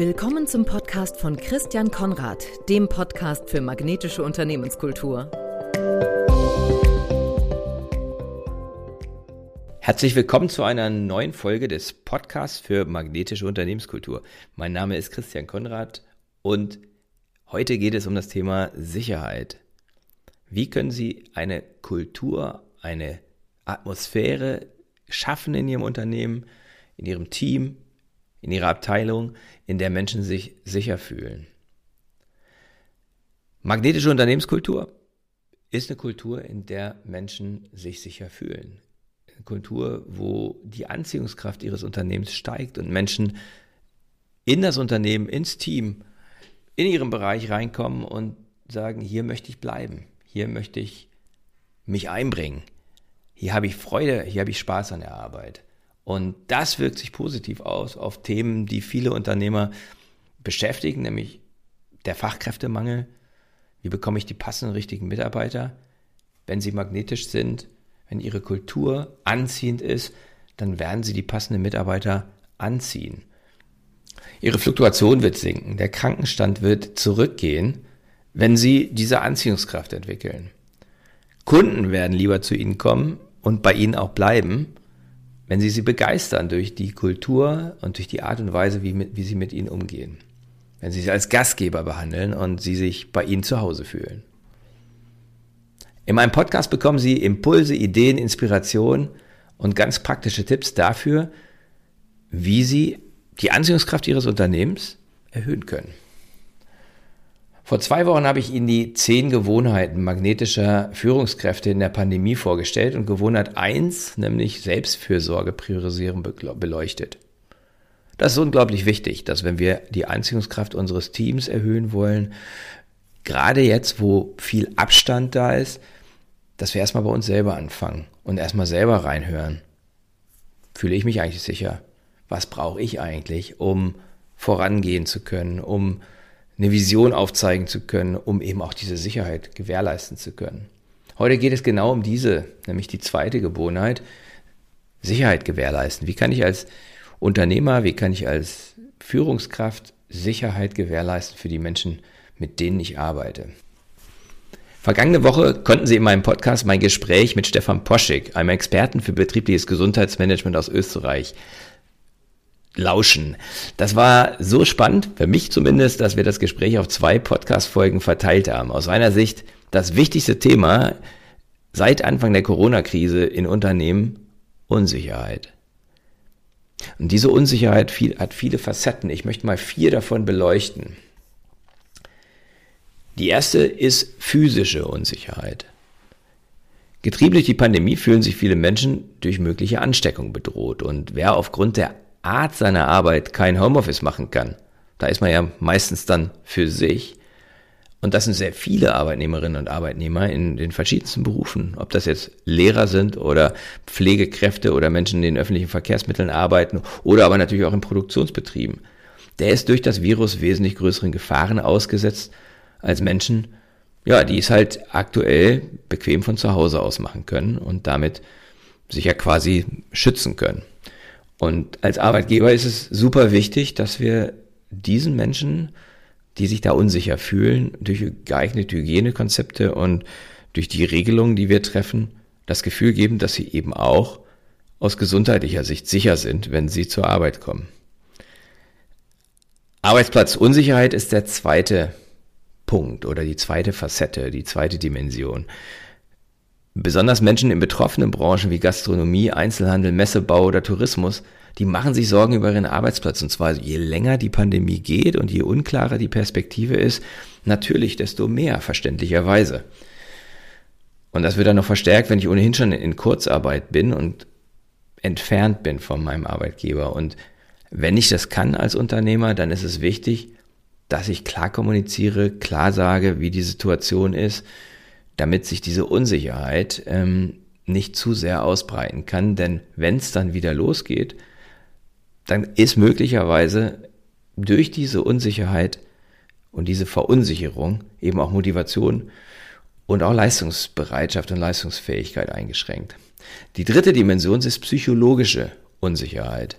Willkommen zum Podcast von Christian Konrad, dem Podcast für magnetische Unternehmenskultur. Herzlich willkommen zu einer neuen Folge des Podcasts für magnetische Unternehmenskultur. Mein Name ist Christian Konrad und heute geht es um das Thema Sicherheit. Wie können Sie eine Kultur, eine Atmosphäre schaffen in Ihrem Unternehmen, in Ihrem Team, in ihrer Abteilung, in der Menschen sich sicher fühlen. Magnetische Unternehmenskultur ist eine Kultur, in der Menschen sich sicher fühlen. Eine Kultur, wo die Anziehungskraft ihres Unternehmens steigt und Menschen in das Unternehmen, ins Team, in ihren Bereich reinkommen und sagen, hier möchte ich bleiben, hier möchte ich mich einbringen, hier habe ich Freude, hier habe ich Spaß an der Arbeit. Und das wirkt sich positiv aus auf Themen, die viele Unternehmer beschäftigen, nämlich der Fachkräftemangel. Wie bekomme ich die passenden richtigen Mitarbeiter? Wenn sie magnetisch sind, wenn ihre Kultur anziehend ist, dann werden sie die passenden Mitarbeiter anziehen. Ihre Fluktuation wird sinken, der Krankenstand wird zurückgehen, wenn sie diese Anziehungskraft entwickeln. Kunden werden lieber zu ihnen kommen und bei ihnen auch bleiben, wenn Sie sie begeistern durch die Kultur und durch die Art und Weise, wie, mit, wie Sie mit ihnen umgehen. Wenn Sie sie als Gastgeber behandeln und Sie sich bei ihnen zu Hause fühlen. In meinem Podcast bekommen Sie Impulse, Ideen, Inspiration und ganz praktische Tipps dafür, wie Sie die Anziehungskraft Ihres Unternehmens erhöhen können. Vor zwei Wochen habe ich Ihnen die zehn Gewohnheiten magnetischer Führungskräfte in der Pandemie vorgestellt und Gewohnheit 1, nämlich Selbstfürsorge priorisieren, beleuchtet. Das ist unglaublich wichtig, dass wenn wir die Anziehungskraft unseres Teams erhöhen wollen, gerade jetzt, wo viel Abstand da ist, dass wir erstmal bei uns selber anfangen und erstmal selber reinhören. Fühle ich mich eigentlich sicher? Was brauche ich eigentlich, um vorangehen zu können, um eine Vision aufzeigen zu können, um eben auch diese Sicherheit gewährleisten zu können. Heute geht es genau um diese, nämlich die zweite Gewohnheit, Sicherheit gewährleisten. Wie kann ich als Unternehmer, wie kann ich als Führungskraft Sicherheit gewährleisten für die Menschen, mit denen ich arbeite? Vergangene Woche konnten Sie in meinem Podcast mein Gespräch mit Stefan Poschig, einem Experten für betriebliches Gesundheitsmanagement aus Österreich, lauschen. Das war so spannend, für mich zumindest, dass wir das Gespräch auf zwei Podcast-Folgen verteilt haben. Aus meiner Sicht das wichtigste Thema seit Anfang der Corona-Krise in Unternehmen Unsicherheit. Und diese Unsicherheit viel, hat viele Facetten. Ich möchte mal vier davon beleuchten. Die erste ist physische Unsicherheit. Getrieben durch die Pandemie fühlen sich viele Menschen durch mögliche Ansteckung bedroht. Und wer aufgrund der Art seiner Arbeit kein Homeoffice machen kann. Da ist man ja meistens dann für sich. Und das sind sehr viele Arbeitnehmerinnen und Arbeitnehmer in den verschiedensten Berufen. Ob das jetzt Lehrer sind oder Pflegekräfte oder Menschen in den öffentlichen Verkehrsmitteln arbeiten oder aber natürlich auch in Produktionsbetrieben. Der ist durch das Virus wesentlich größeren Gefahren ausgesetzt als Menschen, ja, die es halt aktuell bequem von zu Hause aus machen können und damit sich ja quasi schützen können. Und als Arbeitgeber ist es super wichtig, dass wir diesen Menschen, die sich da unsicher fühlen, durch geeignete Hygienekonzepte und durch die Regelungen, die wir treffen, das Gefühl geben, dass sie eben auch aus gesundheitlicher Sicht sicher sind, wenn sie zur Arbeit kommen. Arbeitsplatzunsicherheit ist der zweite Punkt oder die zweite Facette, die zweite Dimension. Besonders Menschen in betroffenen Branchen wie Gastronomie, Einzelhandel, Messebau oder Tourismus, die machen sich Sorgen über ihren Arbeitsplatz. Und zwar je länger die Pandemie geht und je unklarer die Perspektive ist, natürlich desto mehr, verständlicherweise. Und das wird dann noch verstärkt, wenn ich ohnehin schon in Kurzarbeit bin und entfernt bin von meinem Arbeitgeber. Und wenn ich das kann als Unternehmer, dann ist es wichtig, dass ich klar kommuniziere, klar sage, wie die Situation ist, damit sich diese Unsicherheit ähm, nicht zu sehr ausbreiten kann. Denn wenn es dann wieder losgeht, dann ist möglicherweise durch diese Unsicherheit und diese Verunsicherung eben auch Motivation und auch Leistungsbereitschaft und Leistungsfähigkeit eingeschränkt. Die dritte Dimension ist psychologische Unsicherheit.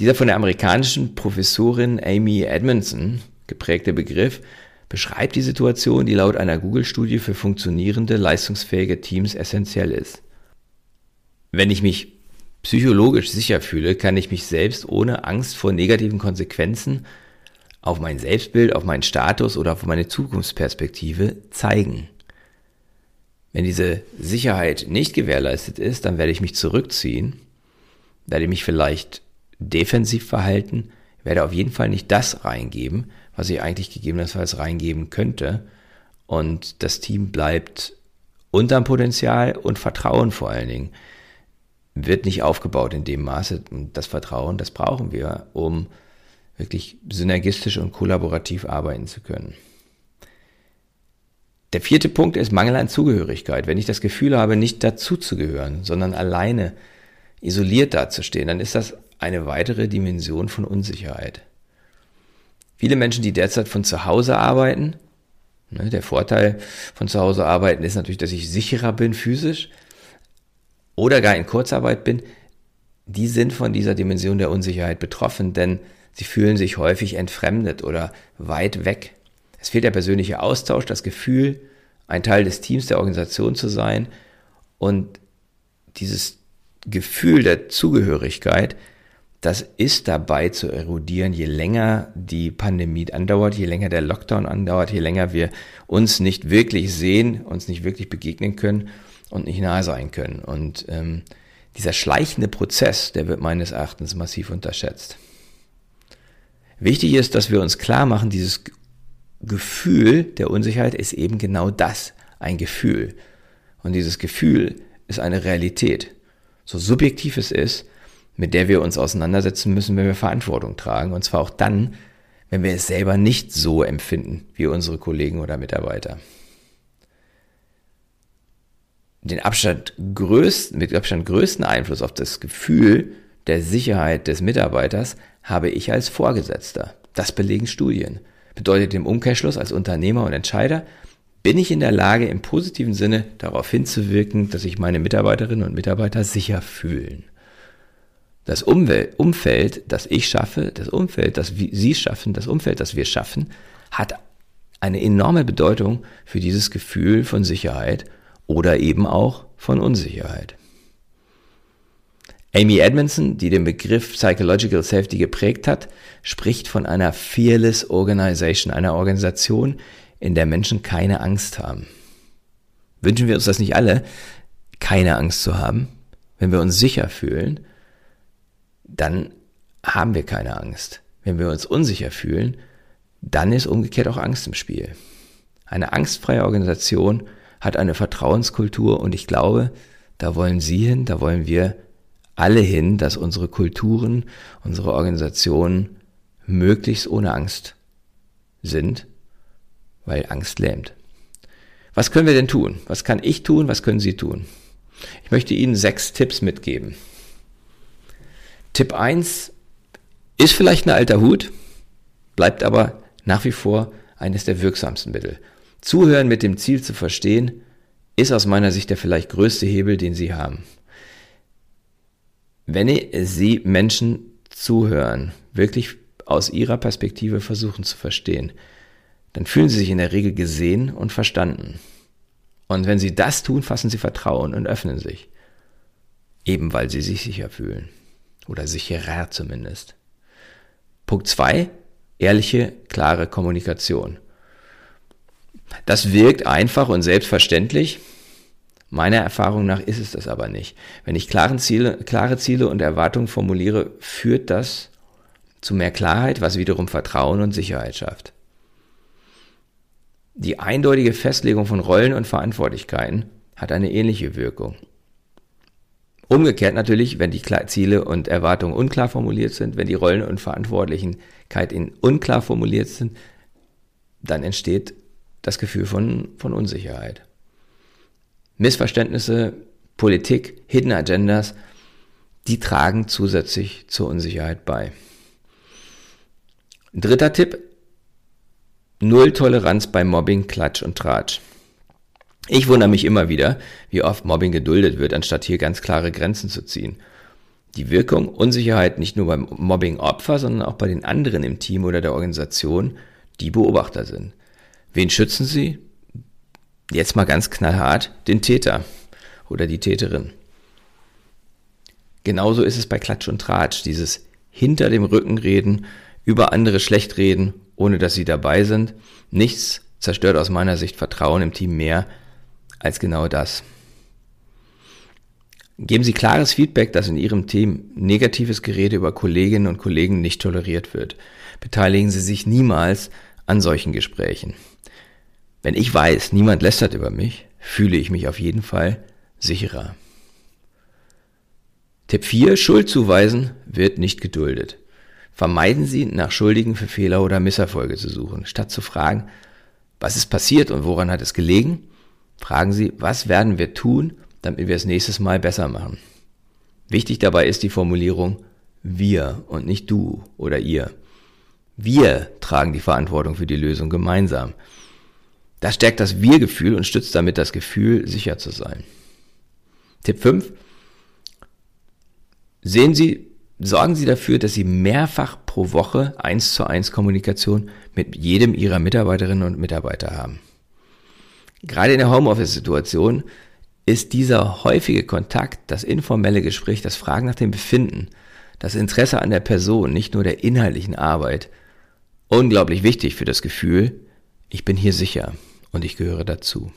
Dieser von der amerikanischen Professorin Amy Edmondson geprägte Begriff beschreibt die Situation, die laut einer Google-Studie für funktionierende, leistungsfähige Teams essentiell ist. Wenn ich mich psychologisch sicher fühle, kann ich mich selbst ohne Angst vor negativen Konsequenzen auf mein Selbstbild, auf meinen Status oder auf meine Zukunftsperspektive zeigen. Wenn diese Sicherheit nicht gewährleistet ist, dann werde ich mich zurückziehen, werde mich vielleicht defensiv verhalten, werde auf jeden Fall nicht das reingeben, was ich eigentlich gegebenenfalls reingeben könnte. Und das Team bleibt unterm Potenzial und Vertrauen vor allen Dingen wird nicht aufgebaut in dem Maße. Und das Vertrauen, das brauchen wir, um wirklich synergistisch und kollaborativ arbeiten zu können. Der vierte Punkt ist Mangel an Zugehörigkeit. Wenn ich das Gefühl habe, nicht dazuzugehören, sondern alleine isoliert dazustehen, dann ist das eine weitere Dimension von Unsicherheit. Viele Menschen, die derzeit von zu Hause arbeiten, ne, der Vorteil von zu Hause arbeiten ist natürlich, dass ich sicherer bin physisch oder gar in Kurzarbeit bin, die sind von dieser Dimension der Unsicherheit betroffen, denn sie fühlen sich häufig entfremdet oder weit weg. Es fehlt der persönliche Austausch, das Gefühl, ein Teil des Teams der Organisation zu sein und dieses Gefühl der Zugehörigkeit das ist dabei zu erodieren, je länger die Pandemie andauert, je länger der Lockdown andauert, je länger wir uns nicht wirklich sehen, uns nicht wirklich begegnen können und nicht nahe sein können. Und ähm, dieser schleichende Prozess, der wird meines Erachtens massiv unterschätzt. Wichtig ist, dass wir uns klar machen, dieses Gefühl der Unsicherheit ist eben genau das, ein Gefühl. Und dieses Gefühl ist eine Realität. So subjektiv es ist, mit der wir uns auseinandersetzen müssen, wenn wir Verantwortung tragen. Und zwar auch dann, wenn wir es selber nicht so empfinden wie unsere Kollegen oder Mitarbeiter. Den Abstand größten, mit Abstand größten Einfluss auf das Gefühl der Sicherheit des Mitarbeiters habe ich als Vorgesetzter. Das belegen Studien. Bedeutet im Umkehrschluss als Unternehmer und Entscheider, bin ich in der Lage, im positiven Sinne darauf hinzuwirken, dass sich meine Mitarbeiterinnen und Mitarbeiter sicher fühlen. Das Umwelt, Umfeld, das ich schaffe, das Umfeld, das Sie schaffen, das Umfeld, das wir schaffen, hat eine enorme Bedeutung für dieses Gefühl von Sicherheit oder eben auch von Unsicherheit. Amy Edmondson, die den Begriff Psychological Safety geprägt hat, spricht von einer Fearless Organization, einer Organisation, in der Menschen keine Angst haben. Wünschen wir uns das nicht alle, keine Angst zu haben, wenn wir uns sicher fühlen, dann haben wir keine Angst. Wenn wir uns unsicher fühlen, dann ist umgekehrt auch Angst im Spiel. Eine angstfreie Organisation hat eine Vertrauenskultur und ich glaube, da wollen Sie hin, da wollen wir alle hin, dass unsere Kulturen, unsere Organisationen möglichst ohne Angst sind, weil Angst lähmt. Was können wir denn tun? Was kann ich tun? Was können Sie tun? Ich möchte Ihnen sechs Tipps mitgeben. Tipp 1 ist vielleicht ein alter Hut, bleibt aber nach wie vor eines der wirksamsten Mittel. Zuhören mit dem Ziel zu verstehen, ist aus meiner Sicht der vielleicht größte Hebel, den Sie haben. Wenn Sie Menschen zuhören, wirklich aus Ihrer Perspektive versuchen zu verstehen, dann fühlen Sie sich in der Regel gesehen und verstanden. Und wenn Sie das tun, fassen Sie Vertrauen und öffnen sich. Eben weil Sie sich sicher fühlen. Oder sicherer zumindest. Punkt zwei: Ehrliche, klare Kommunikation. Das wirkt einfach und selbstverständlich. Meiner Erfahrung nach ist es das aber nicht. Wenn ich klare Ziele, klare Ziele und Erwartungen formuliere, führt das zu mehr Klarheit, was wiederum Vertrauen und Sicherheit schafft. Die eindeutige Festlegung von Rollen und Verantwortlichkeiten hat eine ähnliche Wirkung. Umgekehrt natürlich, wenn die Ziele und Erwartungen unklar formuliert sind, wenn die Rollen und Verantwortlichkeit in unklar formuliert sind, dann entsteht das Gefühl von, von Unsicherheit. Missverständnisse, Politik, Hidden Agendas, die tragen zusätzlich zur Unsicherheit bei. Dritter Tipp, Null Toleranz bei Mobbing, Klatsch und Tratsch. Ich wundere mich immer wieder, wie oft Mobbing geduldet wird, anstatt hier ganz klare Grenzen zu ziehen. die Wirkung Unsicherheit nicht nur beim Mobbing-Opfer, sondern auch bei den anderen im Team oder der Organisation, die Beobachter sind. Wen schützen sie? Jetzt mal ganz knallhart, den Täter oder die Täterin. Genauso ist es bei Klatsch und Tratsch, dieses hinter dem Rücken reden, über andere schlecht reden, ohne dass sie dabei sind. Nichts zerstört aus meiner Sicht Vertrauen im Team mehr als genau das. Geben Sie klares Feedback, dass in Ihrem Team negatives Gerede über Kolleginnen und Kollegen nicht toleriert wird. Beteiligen Sie sich niemals an solchen Gesprächen. Wenn ich weiß, niemand lästert über mich, fühle ich mich auf jeden Fall sicherer. Tipp 4. Schuld zuweisen wird nicht geduldet. Vermeiden Sie, nach Schuldigen für Fehler oder Misserfolge zu suchen. Statt zu fragen, was ist passiert und woran hat es gelegen, fragen Sie, was werden wir tun, damit wir es nächstes Mal besser machen. Wichtig dabei ist die Formulierung wir und nicht du oder ihr. Wir tragen die Verantwortung für die Lösung gemeinsam. Das stärkt das Wir-Gefühl und stützt damit das Gefühl, sicher zu sein. Tipp 5. Sehen Sie, sorgen Sie dafür, dass Sie mehrfach pro Woche eins zu eins Kommunikation mit jedem Ihrer Mitarbeiterinnen und Mitarbeiter haben. Gerade in der Homeoffice-Situation ist dieser häufige Kontakt, das informelle Gespräch, das Fragen nach dem Befinden, das Interesse an der Person, nicht nur der inhaltlichen Arbeit, unglaublich wichtig für das Gefühl, ich bin hier sicher und ich gehöre dazu.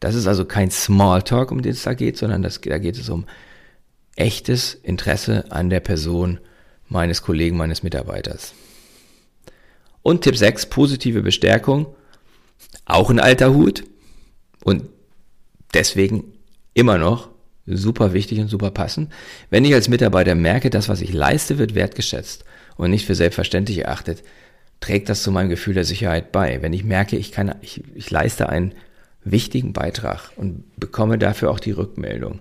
Das ist also kein Smalltalk, um den es da geht, sondern das, da geht es um echtes Interesse an der Person meines Kollegen, meines Mitarbeiters. Und Tipp 6, positive Bestärkung. Auch ein alter Hut. Und deswegen immer noch super wichtig und super passend. Wenn ich als Mitarbeiter merke, das, was ich leiste, wird wertgeschätzt und nicht für selbstverständlich erachtet, trägt das zu meinem Gefühl der Sicherheit bei. Wenn ich merke, ich kann, ich, ich leiste einen wichtigen Beitrag und bekomme dafür auch die Rückmeldung,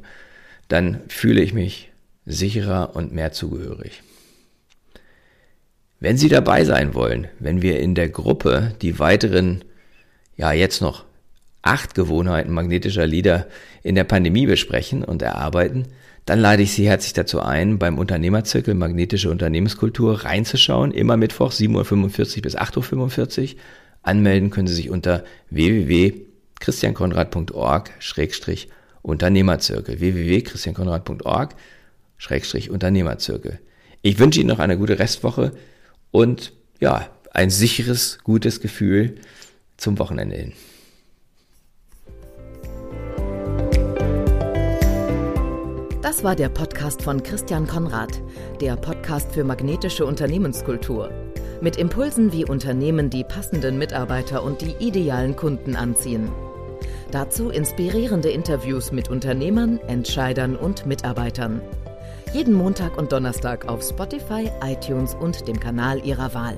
dann fühle ich mich sicherer und mehr zugehörig. Wenn Sie dabei sein wollen, wenn wir in der Gruppe die weiteren, ja jetzt noch acht Gewohnheiten magnetischer Leader in der Pandemie besprechen und erarbeiten, dann lade ich Sie herzlich dazu ein, beim Unternehmerzirkel Magnetische Unternehmenskultur reinzuschauen, immer Mittwoch 7.45 Uhr bis 8.45 Uhr. Anmelden können Sie sich unter www.christiankonrad.org-unternehmerzirkel www.christiankonrad.org-unternehmerzirkel Ich wünsche Ihnen noch eine gute Restwoche und ja, ein sicheres, gutes Gefühl zum Wochenende hin. Das war der Podcast von Christian Konrad, der Podcast für magnetische Unternehmenskultur. Mit Impulsen, wie Unternehmen die passenden Mitarbeiter und die idealen Kunden anziehen. Dazu inspirierende Interviews mit Unternehmern, Entscheidern und Mitarbeitern. Jeden Montag und Donnerstag auf Spotify, iTunes und dem Kanal Ihrer Wahl.